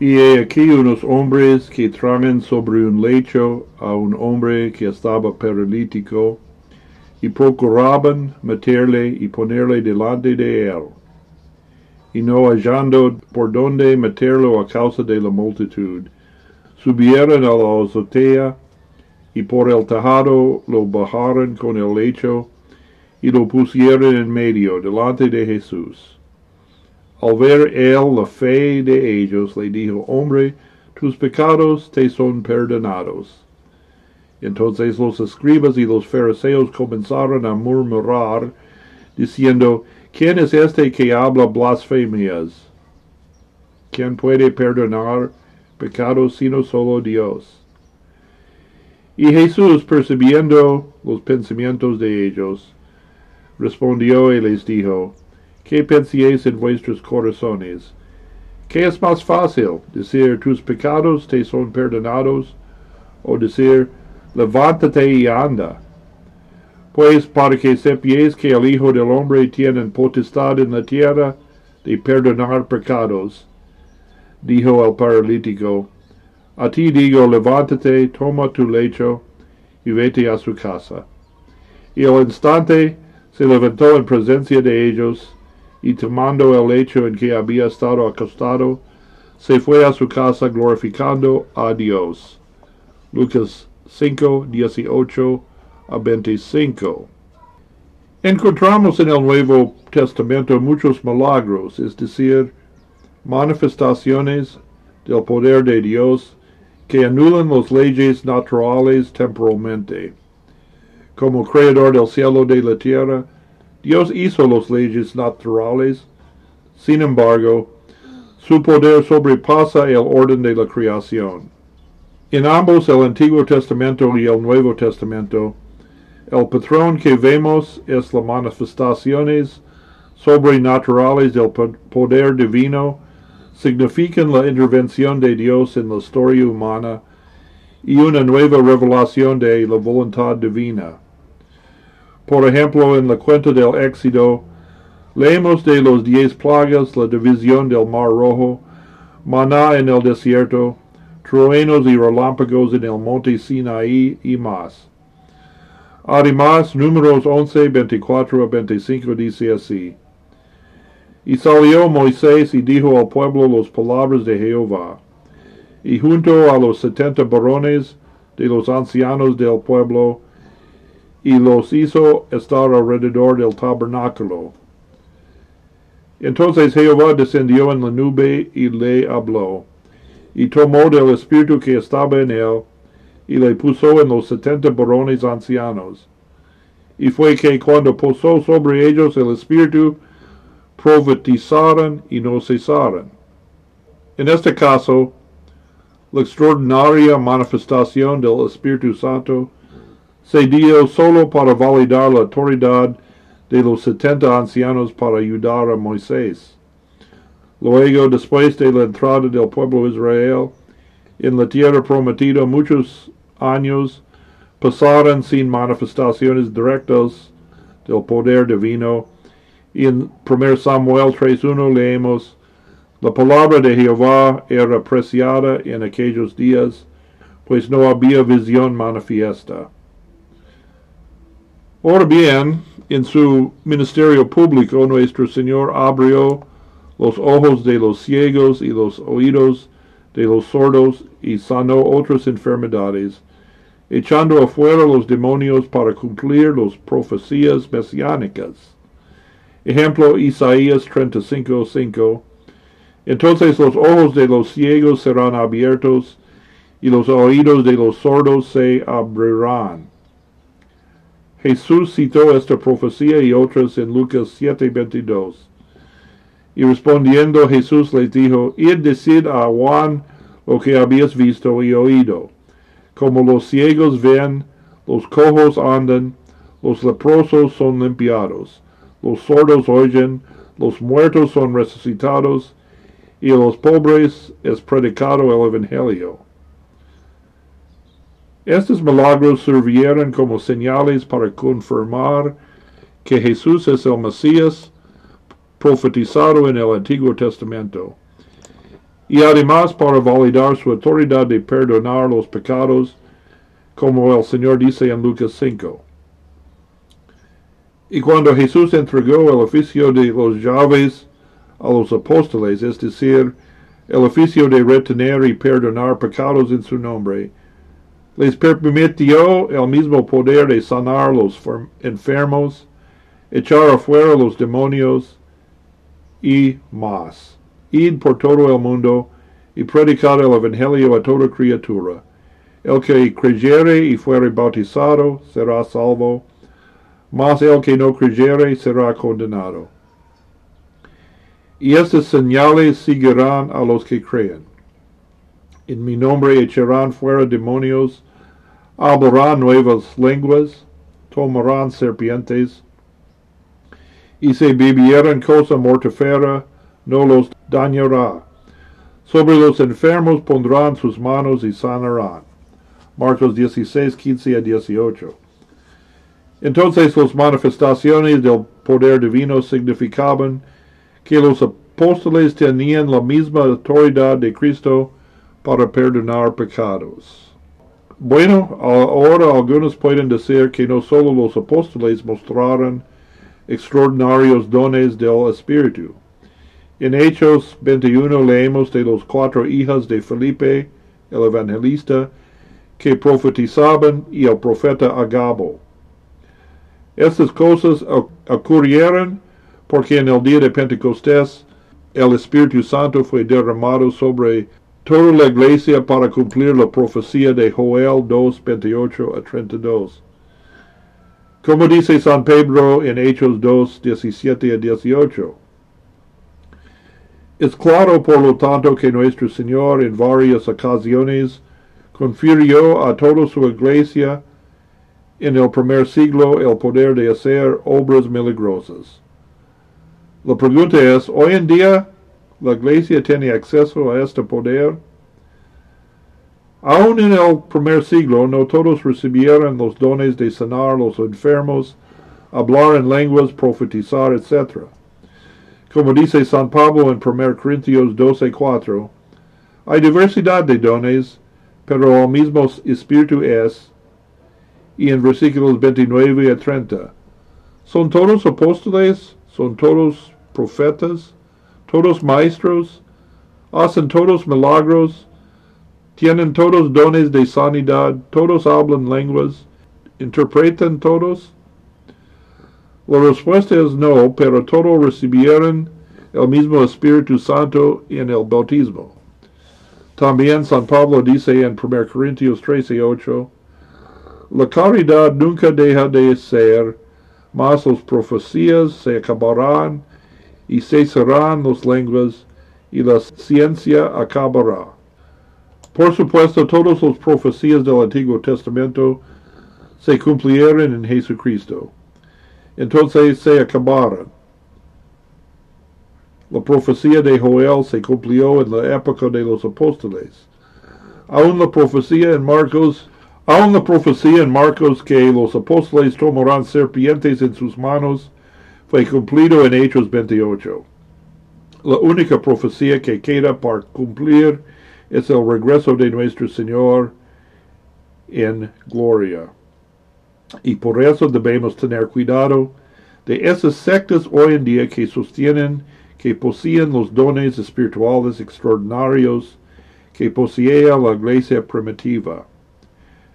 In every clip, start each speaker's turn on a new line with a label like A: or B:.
A: Y he aquí unos hombres que traen sobre un lecho a un hombre que estaba paralítico y procuraban meterle y ponerle delante de él. Y no hallando por dónde meterlo a causa de la multitud, subieron a la azotea y por el tejado lo bajaron con el lecho y lo pusieron en medio delante de Jesús. Al ver él la fe de ellos, le dijo, hombre, tus pecados te son perdonados. Entonces los escribas y los fariseos comenzaron a murmurar, diciendo, ¿quién es este que habla blasfemias? ¿Quién puede perdonar pecados sino solo Dios? Y Jesús, percibiendo los pensamientos de ellos, respondió y les dijo, ¿Qué pensáis en vuestros corazones? ¿Qué es más fácil, decir tus pecados te son perdonados, o decir levántate y anda? Pues para que sepáis que el Hijo del Hombre tiene potestad en la tierra de perdonar pecados, dijo el paralítico, a ti digo, levántate, toma tu lecho y vete a su casa. Y al instante se levantó en presencia de ellos, y tomando el lecho en que había estado acostado, se fue a su casa glorificando a Dios. Lucas 5, 18 a 25. Encontramos en el Nuevo Testamento muchos milagros, es decir, manifestaciones del poder de Dios que anulan las leyes naturales temporalmente. Como creador del cielo y de la tierra, Dios hizo las leyes naturales. Sin embargo, su poder sobrepasa el orden de la creación. En ambos, el Antiguo Testamento y el Nuevo Testamento, el patrón que vemos es las manifestaciones sobrenaturales del poder divino, significan la intervención de Dios en la historia humana y una nueva revelación de la voluntad divina. Por ejemplo, en la cuenta del Éxodo, leemos de los diez plagas la división del Mar Rojo, maná en el desierto, truenos y relámpagos en el monte Sinaí y más. Además, números 11, 24 a 25 dice así. Y salió Moisés y dijo al pueblo las palabras de Jehová. Y junto a los setenta varones de los ancianos del pueblo, y los hizo estar alrededor del tabernáculo. Entonces Jehová descendió en la nube y le habló, y tomó del espíritu que estaba en él, y le puso en los setenta varones ancianos. Y fue que cuando posó sobre ellos el espíritu, profetizaron y no cesaron. En este caso, la extraordinaria manifestación del Espíritu Santo se dio solo para validar la autoridad de los setenta ancianos para ayudar a Moisés. Luego, después de la entrada del pueblo Israel en la tierra prometida, muchos años pasaron sin manifestaciones directas del poder divino. Y en 1 Samuel 3.1 leemos, la palabra de Jehová era apreciada en aquellos días, pues no había visión manifiesta. Ahora bien, en su ministerio público, nuestro Señor abrió los ojos de los ciegos y los oídos de los sordos y sanó otras enfermedades, echando afuera los demonios para cumplir las profecías mesiánicas. Ejemplo, Isaías 35:5. Entonces los ojos de los ciegos serán abiertos y los oídos de los sordos se abrirán. Jesús citó esta profecía y otras en Lucas 7:22. Y respondiendo Jesús les dijo, Id decid a Juan lo que habéis visto y oído. Como los ciegos ven, los cojos andan, los leprosos son limpiados, los sordos oyen, los muertos son resucitados, y los pobres es predicado el Evangelio. Estos milagros sirvieron como señales para confirmar que Jesús es el Mesías profetizado en el Antiguo Testamento. y además para validar su autoridad de perdonar los pecados, como el Señor dice en Lucas 5. Y cuando Jesús entregó el oficio de los llaves a los apóstoles, es decir, el oficio de retener y perdonar pecados en su nombre, les permitió el mismo poder de sanar los enfermos, echar afuera los demonios y más. Id por todo el mundo y predicar el Evangelio a toda criatura. El que creyere y fuere bautizado será salvo, mas el que no creyere será condenado. Y estas señales seguirán a los que creen. En mi nombre echarán fuera demonios, hablarán nuevas lenguas, tomarán serpientes, y si bebieran cosa mortífera, no los dañará. Sobre los enfermos pondrán sus manos y sanarán. Marcos 16, 15 a 18. Entonces las manifestaciones del poder divino significaban que los apóstoles tenían la misma autoridad de Cristo para perdonar pecados. Bueno, ahora algunos pueden decir que no solo los apóstoles mostraron extraordinarios dones del Espíritu. En Hechos 21 leemos de los cuatro hijas de Felipe, el evangelista, que profetizaban y el profeta Agabo. Estas cosas ocurrieron porque en el día de Pentecostés el Espíritu Santo fue derramado sobre toda la iglesia para cumplir la profecía de Joel 2, 28 a 32. Como dice San Pedro en Hechos 2, 17 a 18. Es claro, por lo tanto, que nuestro Señor en varias ocasiones confirió a toda su iglesia en el primer siglo el poder de hacer obras milagrosas. La pregunta es, ¿hoy en día la iglesia tiene acceso a este poder? Aún en el primer siglo no todos recibieron los dones de sanar los enfermos, hablar en lenguas, profetizar, etc. Como dice San Pablo en 1 Corintios 12:4, hay diversidad de dones, pero el mismo Espíritu es. Y en versículos 29 a 30, ¿son todos apóstoles? ¿Son todos profetas? ¿Todos maestros? ¿Hacen todos milagros? ¿Tienen todos dones de sanidad? ¿Todos hablan lenguas? ¿Interpretan todos? La respuesta es no, pero todos recibieron el mismo Espíritu Santo en el bautismo. También San Pablo dice en 1 Corintios 13:8, la caridad nunca deja de ser, mas las profecías se acabarán y cesarán las lenguas y la ciencia acabará. Por supuesto, todas las profecías del Antiguo Testamento se cumplieron en Jesucristo entonces se acabaron. La profecía de Joel se cumplió en la época de los apóstoles. Aún la profecía en Marcos, aún la profecía en Marcos que los apóstoles tomarán serpientes en sus manos fue cumplido en Hechos 28. La única profecía que queda para cumplir es el regreso de nuestro Señor en gloria. Y por eso debemos tener cuidado de esas sectas hoy en día que sostienen que poseen los dones espirituales extraordinarios que poseía la iglesia primitiva.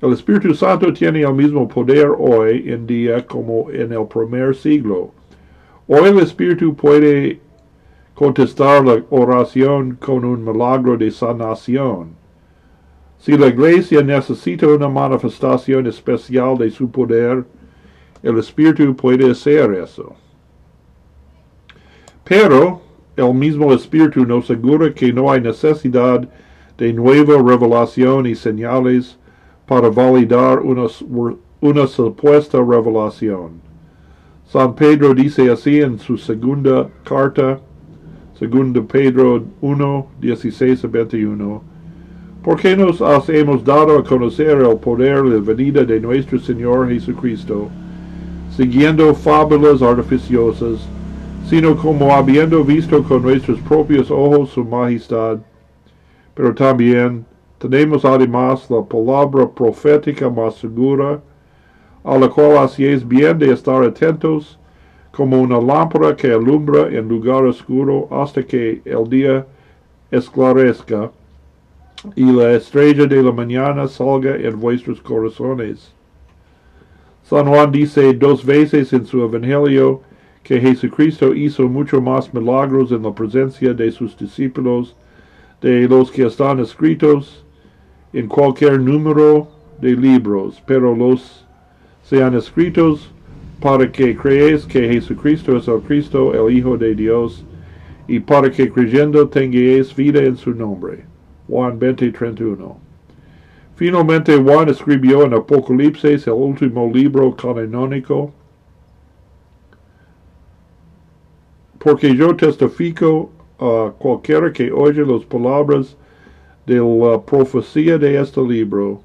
A: El Espíritu Santo tiene el mismo poder hoy en día como en el primer siglo. Hoy el Espíritu puede contestar la oración con un milagro de sanación. Si la iglesia necesita una manifestación especial de su poder, el Espíritu puede hacer eso. Pero el mismo Espíritu nos asegura que no hay necesidad de nueva revelación y señales para validar una, una supuesta revelación. San Pedro dice así en su segunda carta, segunda Pedro 1, 16 a 21, ¿Por qué nos hemos dado a conocer el poder de la venida de nuestro Señor Jesucristo, siguiendo fábulas artificiosas, sino como habiendo visto con nuestros propios ojos su majestad, pero también tenemos además la palabra profética más segura, a la cual hacéis bien de estar atentos, como una lámpara que alumbra en lugar oscuro hasta que el día esclarezca y la estrella de la mañana salga en vuestros corazones. San Juan dice dos veces en su Evangelio que Jesucristo hizo mucho más milagros en la presencia de sus discípulos de los que están escritos en cualquier número de libros, pero los sean escritos para que creáis que Jesucristo es el Cristo, el Hijo de Dios, y para que creyendo tengáis vida en su nombre. Juan 20:31. Finalmente Juan escribió en Apocalipsis, el último libro canónico, porque yo testifico a cualquiera que oye las palabras de la profecía de este libro.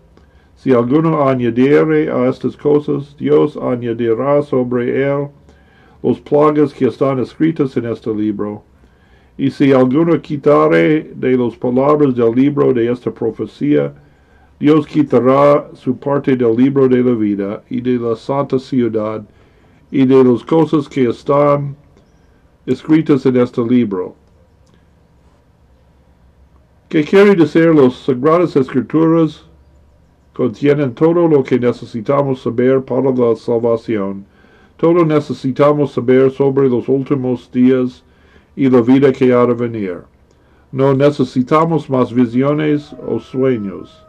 A: Si alguno añadiere a estas cosas, Dios añadirá sobre él los plagas que están escritas en este libro. Y si alguno quitare de las palabras del libro de esta profecía, Dios quitará su parte del libro de la vida y de la santa ciudad y de las cosas que están escritas en este libro. ¿Qué quiere decir las Sagradas Escrituras? Contienen todo lo que necesitamos saber para la salvación. Todo necesitamos saber sobre los últimos días y la vida que ha de venir. No necesitamos más visiones o sueños.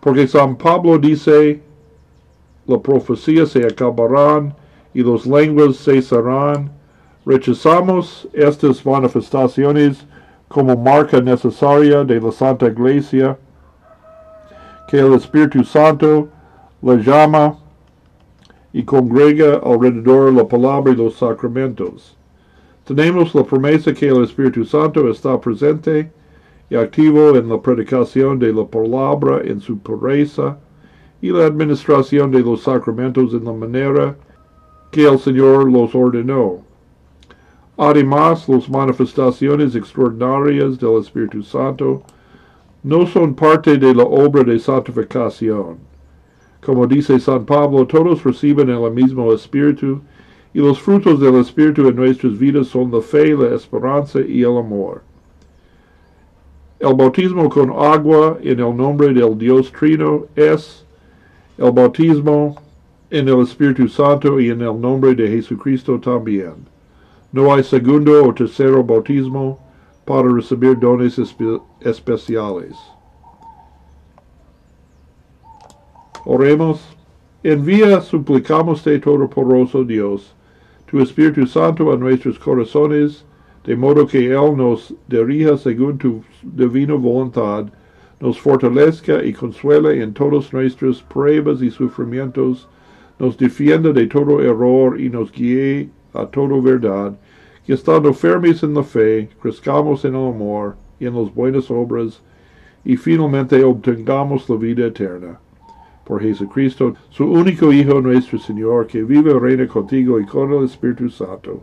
A: Porque San Pablo dice, la profecía se acabarán y las lenguas cesarán. Rechazamos estas manifestaciones como marca necesaria de la Santa Iglesia, que el Espíritu Santo la llama y congrega alrededor la palabra y los sacramentos. Tenemos la promesa que el Espíritu Santo está presente y activo en la predicación de la palabra en su pureza y la administración de los sacramentos en la manera que el Señor los ordenó. Además, las manifestaciones extraordinarias del Espíritu Santo no son parte de la obra de santificación. Como dice San Pablo, todos reciben el mismo Espíritu y los frutos del Espíritu en nuestras vidas son la fe, la esperanza y el amor. El bautismo con agua en el nombre del Dios Trino es el bautismo en el Espíritu Santo y en el nombre de Jesucristo también. No hay segundo o tercero bautismo para recibir dones espe especiales. Oremos. Envía, suplicamos de Todopoderoso Dios, tu Espíritu Santo a nuestros corazones, de modo que Él nos dirija según tu divina voluntad, nos fortalezca y consuele en todas nuestras pruebas y sufrimientos, nos defienda de todo error y nos guíe a toda verdad, que estando firmes en la fe, crezcamos en el amor y en las buenas obras, y finalmente obtengamos la vida eterna. Por Jesucristo, su único Hijo nuestro Señor, que vive y reina contigo y con el Espíritu Santo,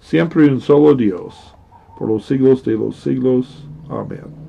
A: siempre un solo Dios, por los siglos de los siglos. Amén.